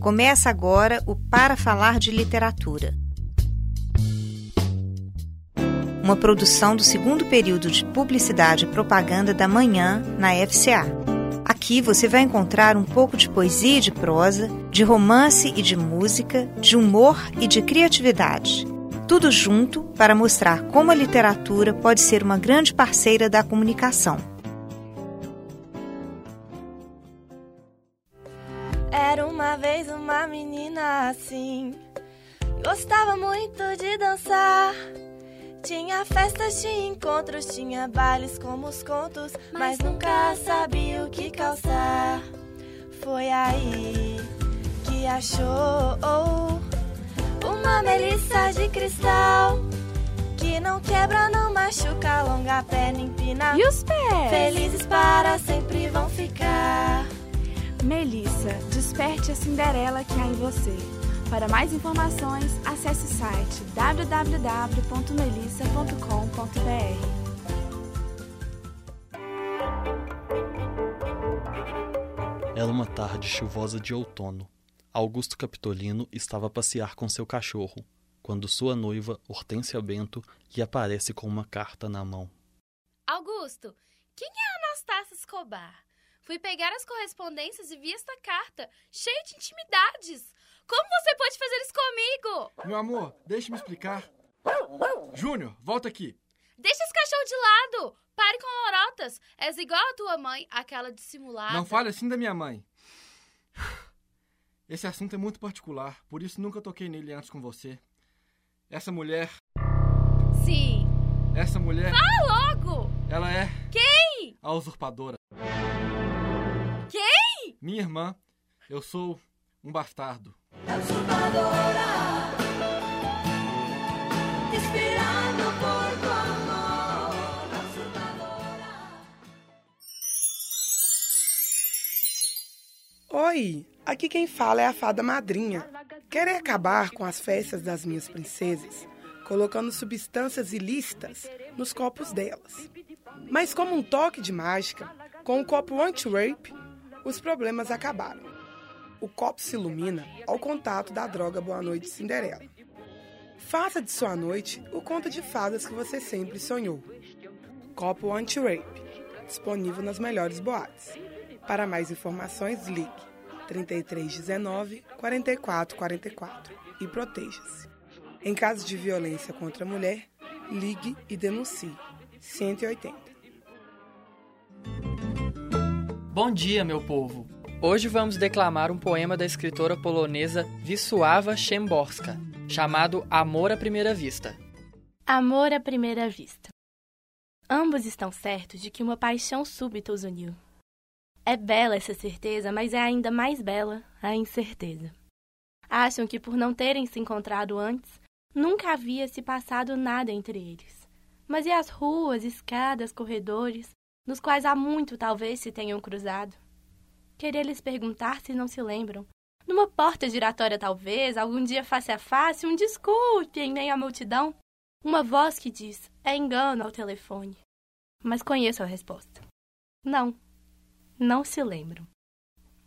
Começa agora o Para Falar de Literatura. Uma produção do segundo período de Publicidade e Propaganda da Manhã na FCA. Aqui você vai encontrar um pouco de poesia e de prosa, de romance e de música, de humor e de criatividade. Tudo junto para mostrar como a literatura pode ser uma grande parceira da comunicação. Menina assim, gostava muito de dançar. Tinha festas, tinha encontros, tinha bailes como os contos, mas nunca sabia o que calçar. Foi aí que achou uma melissa de cristal que não quebra, não machuca, alonga a perna, empina. E os pés? Felizes para sempre vão ficar. Melissa, desperte a Cinderela que há em você. Para mais informações, acesse o site www.melissa.com.br. Era uma tarde chuvosa de outono. Augusto Capitolino estava a passear com seu cachorro, quando sua noiva, Hortência Bento, lhe aparece com uma carta na mão. Augusto, quem é Anastácia Escobar? Fui pegar as correspondências e vi esta carta, cheia de intimidades. Como você pode fazer isso comigo? Meu amor, deixe-me explicar. Júnior, volta aqui. Deixa esse cachorro de lado. Pare com lorotas. És igual a tua mãe, aquela dissimulada. Não fale assim da minha mãe. Esse assunto é muito particular, por isso nunca toquei nele antes com você. Essa mulher. Sim. Essa mulher. Fala logo! Ela é. Quem? A usurpadora. Minha irmã. Eu sou um bastardo. Oi, aqui quem fala é a fada madrinha. Querem acabar com as festas das minhas princesas, colocando substâncias ilícitas nos copos delas. Mas como um toque de mágica, com o copo anti-rape, os problemas acabaram. O copo se ilumina ao contato da droga Boa Noite Cinderela. Faça de sua noite o conto de fadas que você sempre sonhou. Copo anti-rape, disponível nas melhores boates. Para mais informações, ligue 3319 4444 e proteja-se. Em caso de violência contra a mulher, ligue e denuncie 180. Bom dia, meu povo! Hoje vamos declamar um poema da escritora polonesa Wisława Szymborska, chamado Amor à Primeira Vista. Amor à primeira vista. Ambos estão certos de que uma paixão súbita os uniu. É bela essa certeza, mas é ainda mais bela a incerteza. Acham que por não terem se encontrado antes, nunca havia se passado nada entre eles. Mas e as ruas, escadas, corredores, nos quais há muito talvez se tenham cruzado? Queria lhes perguntar se não se lembram. Numa porta giratória, talvez, algum dia face a face, um desculpe em meio à multidão. Uma voz que diz: é engano ao telefone. Mas conheço a resposta. Não, não se lembram.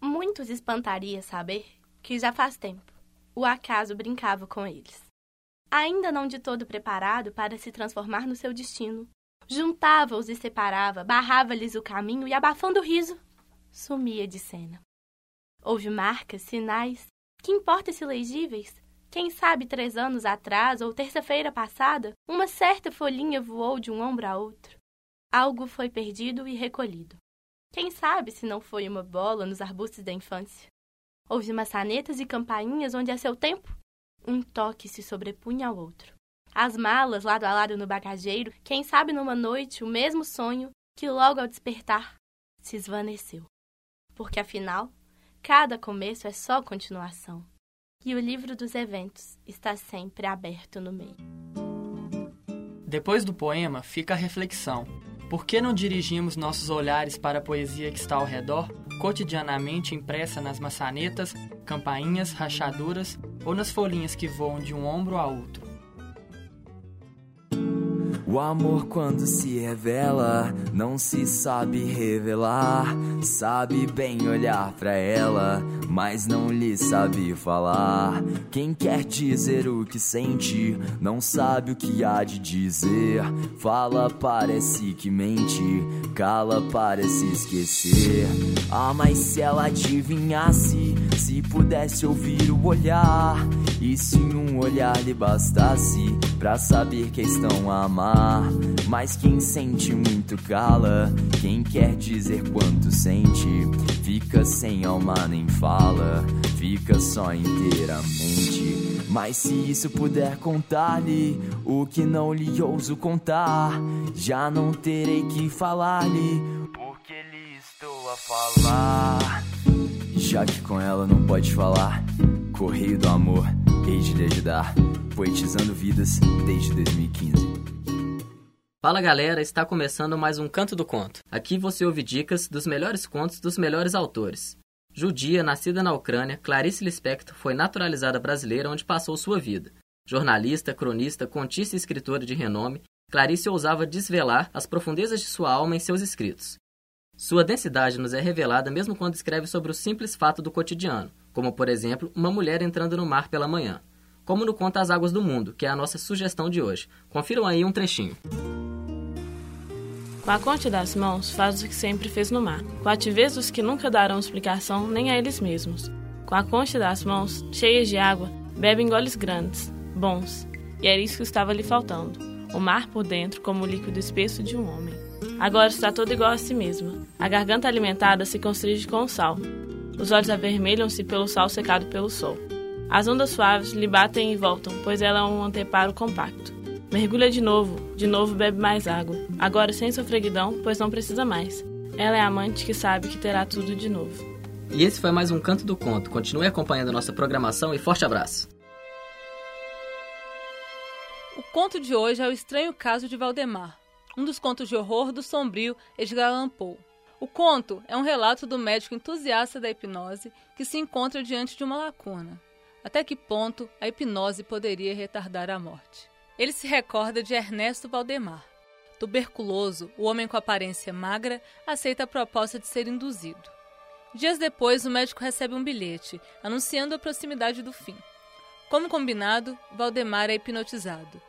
Muitos espantaria saber que já faz tempo o acaso brincava com eles. Ainda não de todo preparado para se transformar no seu destino, juntava-os e separava, barrava-lhes o caminho e, abafando o riso, sumia de cena. Houve marcas, sinais, que importa se legíveis? Quem sabe três anos atrás ou terça-feira passada, uma certa folhinha voou de um ombro a outro. Algo foi perdido e recolhido. Quem sabe se não foi uma bola nos arbustos da infância? Houve maçanetas e campainhas onde, a seu tempo, um toque se sobrepunha ao outro. As malas lado a lado no bagageiro, quem sabe numa noite o mesmo sonho que logo ao despertar se esvaneceu. Porque afinal, cada começo é só continuação. E o livro dos eventos está sempre aberto no meio. Depois do poema fica a reflexão. Por que não dirigimos nossos olhares para a poesia que está ao redor, cotidianamente impressa nas maçanetas, campainhas, rachaduras ou nas folhinhas que voam de um ombro a outro? O amor, quando se revela, não se sabe revelar. Sabe bem olhar pra ela, mas não lhe sabe falar. Quem quer dizer o que sente, não sabe o que há de dizer. Fala, parece que mente, cala, parece esquecer. Ah, mas se ela adivinhasse, se pudesse ouvir o olhar, e se um olhar lhe bastasse pra saber que estão a amar. Mas quem sente muito cala, quem quer dizer quanto sente, fica sem alma nem fala, fica só inteiramente. Mas se isso puder contar-lhe o que não lhe ouso contar, já não terei que falar-lhe, porque lhe estou a falar. Já que com ela não pode falar, Correio do Amor, hei de lhe ajudar, poetizando vidas desde 2015. Fala galera, está começando mais um Canto do Conto. Aqui você ouve dicas dos melhores contos dos melhores autores. Judia, nascida na Ucrânia, Clarice Lispector foi naturalizada brasileira onde passou sua vida. Jornalista, cronista, contista e escritora de renome, Clarice ousava desvelar as profundezas de sua alma em seus escritos. Sua densidade nos é revelada mesmo quando escreve sobre o simples fato do cotidiano, como por exemplo, uma mulher entrando no mar pela manhã. Como no conto As Águas do Mundo, que é a nossa sugestão de hoje. Confiram aí um trechinho. Com a conte das mãos, faz o que sempre fez no mar. Com a ativez dos que nunca darão explicação nem a eles mesmos. Com a concha das mãos, cheias de água, bebem goles grandes, bons. E era isso que estava lhe faltando. O mar por dentro, como o líquido espesso de um homem. Agora está todo igual a si mesma. A garganta alimentada se constringe com o sal. Os olhos avermelham-se pelo sal secado pelo sol. As ondas suaves lhe batem e voltam, pois ela é um anteparo compacto. Mergulha de novo, de novo bebe mais água. Agora sem sofreguidão, pois não precisa mais. Ela é a amante que sabe que terá tudo de novo. E esse foi mais um Canto do Conto. Continue acompanhando nossa programação e forte abraço. O conto de hoje é o estranho caso de Valdemar, um dos contos de horror do sombrio Edgar Allan Poe. O conto é um relato do médico entusiasta da hipnose que se encontra diante de uma lacuna. Até que ponto a hipnose poderia retardar a morte? Ele se recorda de Ernesto Valdemar. Tuberculoso, o homem com aparência magra aceita a proposta de ser induzido. Dias depois, o médico recebe um bilhete anunciando a proximidade do fim. Como combinado, Valdemar é hipnotizado.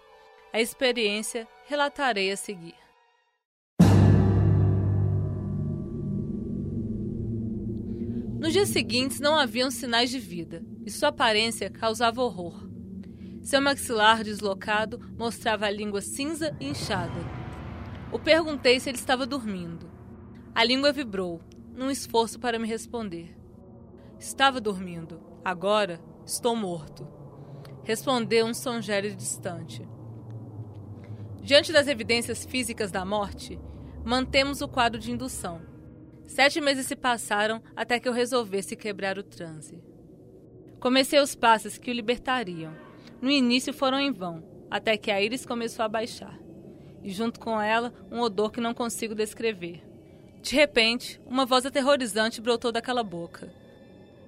A experiência relatarei a seguir. Nos dias seguintes não haviam sinais de vida e sua aparência causava horror. Seu maxilar deslocado mostrava a língua cinza e inchada. O perguntei se ele estava dormindo. A língua vibrou, num esforço para me responder. Estava dormindo. Agora estou morto. Respondeu um som gélido distante. Diante das evidências físicas da morte, mantemos o quadro de indução. Sete meses se passaram até que eu resolvesse quebrar o transe. Comecei os passos que o libertariam. No início foram em vão, até que a íris começou a baixar. E junto com ela, um odor que não consigo descrever. De repente, uma voz aterrorizante brotou daquela boca.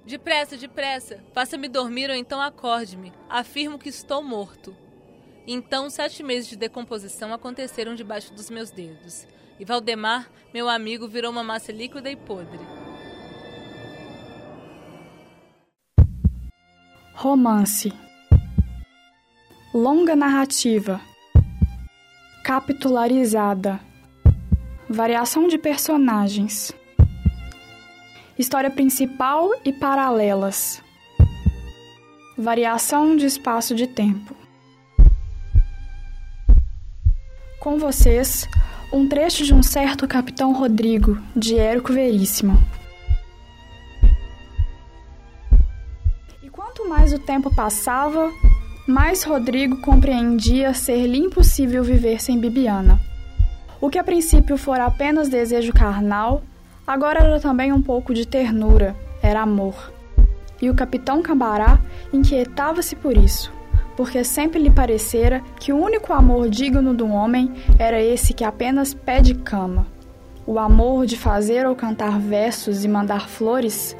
Depressa, depressa, faça-me dormir ou então acorde-me. Afirmo que estou morto. Então, sete meses de decomposição aconteceram debaixo dos meus dedos. E Valdemar, meu amigo, virou uma massa líquida e podre. Romance. Longa narrativa. Capitularizada. Variação de personagens. História principal e paralelas. Variação de espaço de tempo Com vocês, um trecho de um certo Capitão Rodrigo, de Érico Veríssimo. E quanto mais o tempo passava, mais Rodrigo compreendia ser-lhe impossível viver sem Bibiana. O que a princípio fora apenas desejo carnal, agora era também um pouco de ternura, era amor. E o capitão Cambará inquietava-se por isso porque sempre lhe parecera que o único amor digno do homem era esse que apenas pede cama. O amor de fazer ou cantar versos e mandar flores.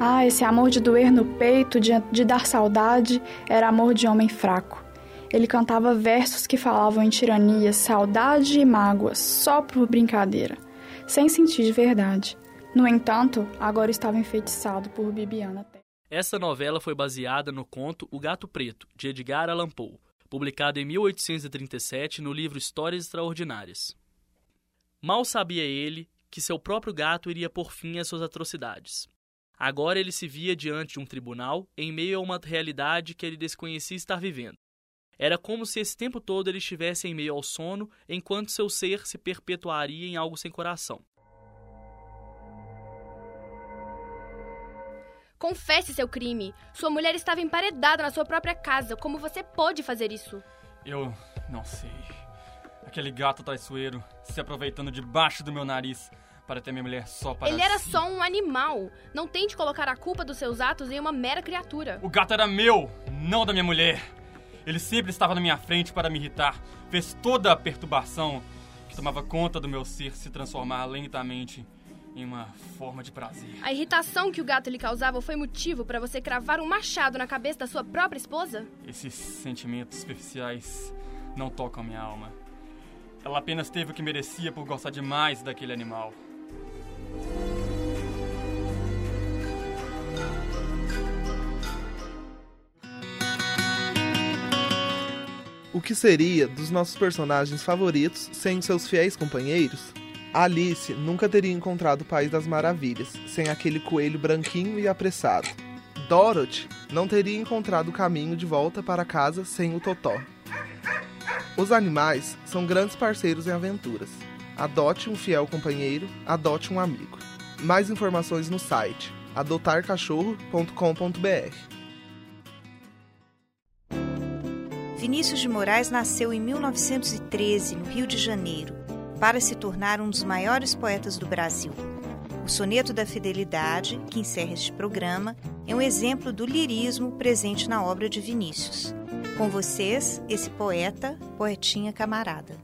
Ah, esse amor de doer no peito, de, de dar saudade, era amor de homem fraco. Ele cantava versos que falavam em tirania, saudade e mágoa, só por brincadeira, sem sentir de verdade. No entanto, agora estava enfeitiçado por Bibiana Essa novela foi baseada no conto O Gato Preto, de Edgar Allan Poe, publicado em 1837 no livro Histórias Extraordinárias. Mal sabia ele que seu próprio gato iria por fim às suas atrocidades. Agora ele se via diante de um tribunal em meio a uma realidade que ele desconhecia estar vivendo. Era como se esse tempo todo ele estivesse em meio ao sono, enquanto seu ser se perpetuaria em algo sem coração. Confesse seu crime. Sua mulher estava emparedada na sua própria casa. Como você pôde fazer isso? Eu não sei. Aquele gato traiçoeiro se aproveitando debaixo do meu nariz para ter minha mulher só para Ele era si. só um animal. Não tente colocar a culpa dos seus atos em uma mera criatura. O gato era meu, não da minha mulher. Ele sempre estava na minha frente para me irritar. Fez toda a perturbação que tomava conta do meu ser se transformar lentamente em uma forma de prazer. A irritação que o gato lhe causava foi motivo para você cravar um machado na cabeça da sua própria esposa? Esses sentimentos superficiais não tocam minha alma. Ela apenas teve o que merecia por gostar demais daquele animal. O que seria dos nossos personagens favoritos sem seus fiéis companheiros? Alice nunca teria encontrado o País das Maravilhas sem aquele coelho branquinho e apressado. Dorothy não teria encontrado o caminho de volta para casa sem o Totó. Os animais são grandes parceiros em aventuras. Adote um fiel companheiro, adote um amigo. Mais informações no site adotarcachorro.com.br. Vinícius de Moraes nasceu em 1913, no Rio de Janeiro, para se tornar um dos maiores poetas do Brasil. O Soneto da Fidelidade, que encerra este programa, é um exemplo do lirismo presente na obra de Vinícius. Com vocês, esse poeta, poetinha camarada.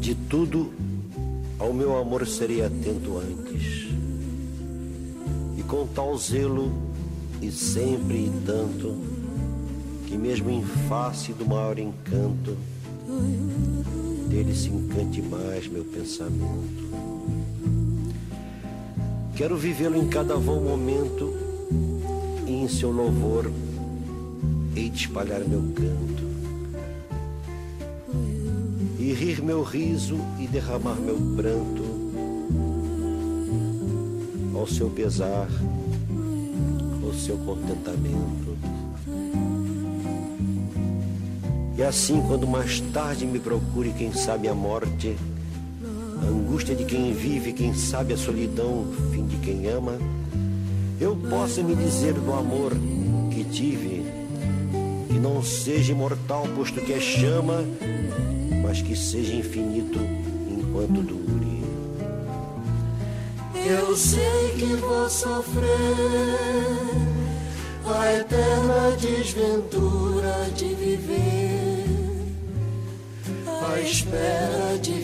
De tudo, ao meu amor serei atento antes. E com tal zelo, e sempre e tanto, que mesmo em face do maior encanto, dele se encante mais meu pensamento. Quero vivê-lo em cada vão momento, e em seu louvor hei de espalhar meu canto. E rir meu riso e derramar meu pranto ao seu pesar, ao seu contentamento. E assim, quando mais tarde me procure, quem sabe a morte, a angústia de quem vive, quem sabe a solidão, fim de quem ama, eu possa me dizer do amor que tive, que não seja imortal, posto que é chama, mas que seja infinito enquanto dure. Eu sei que vou sofrer a eterna desventura de viver espera de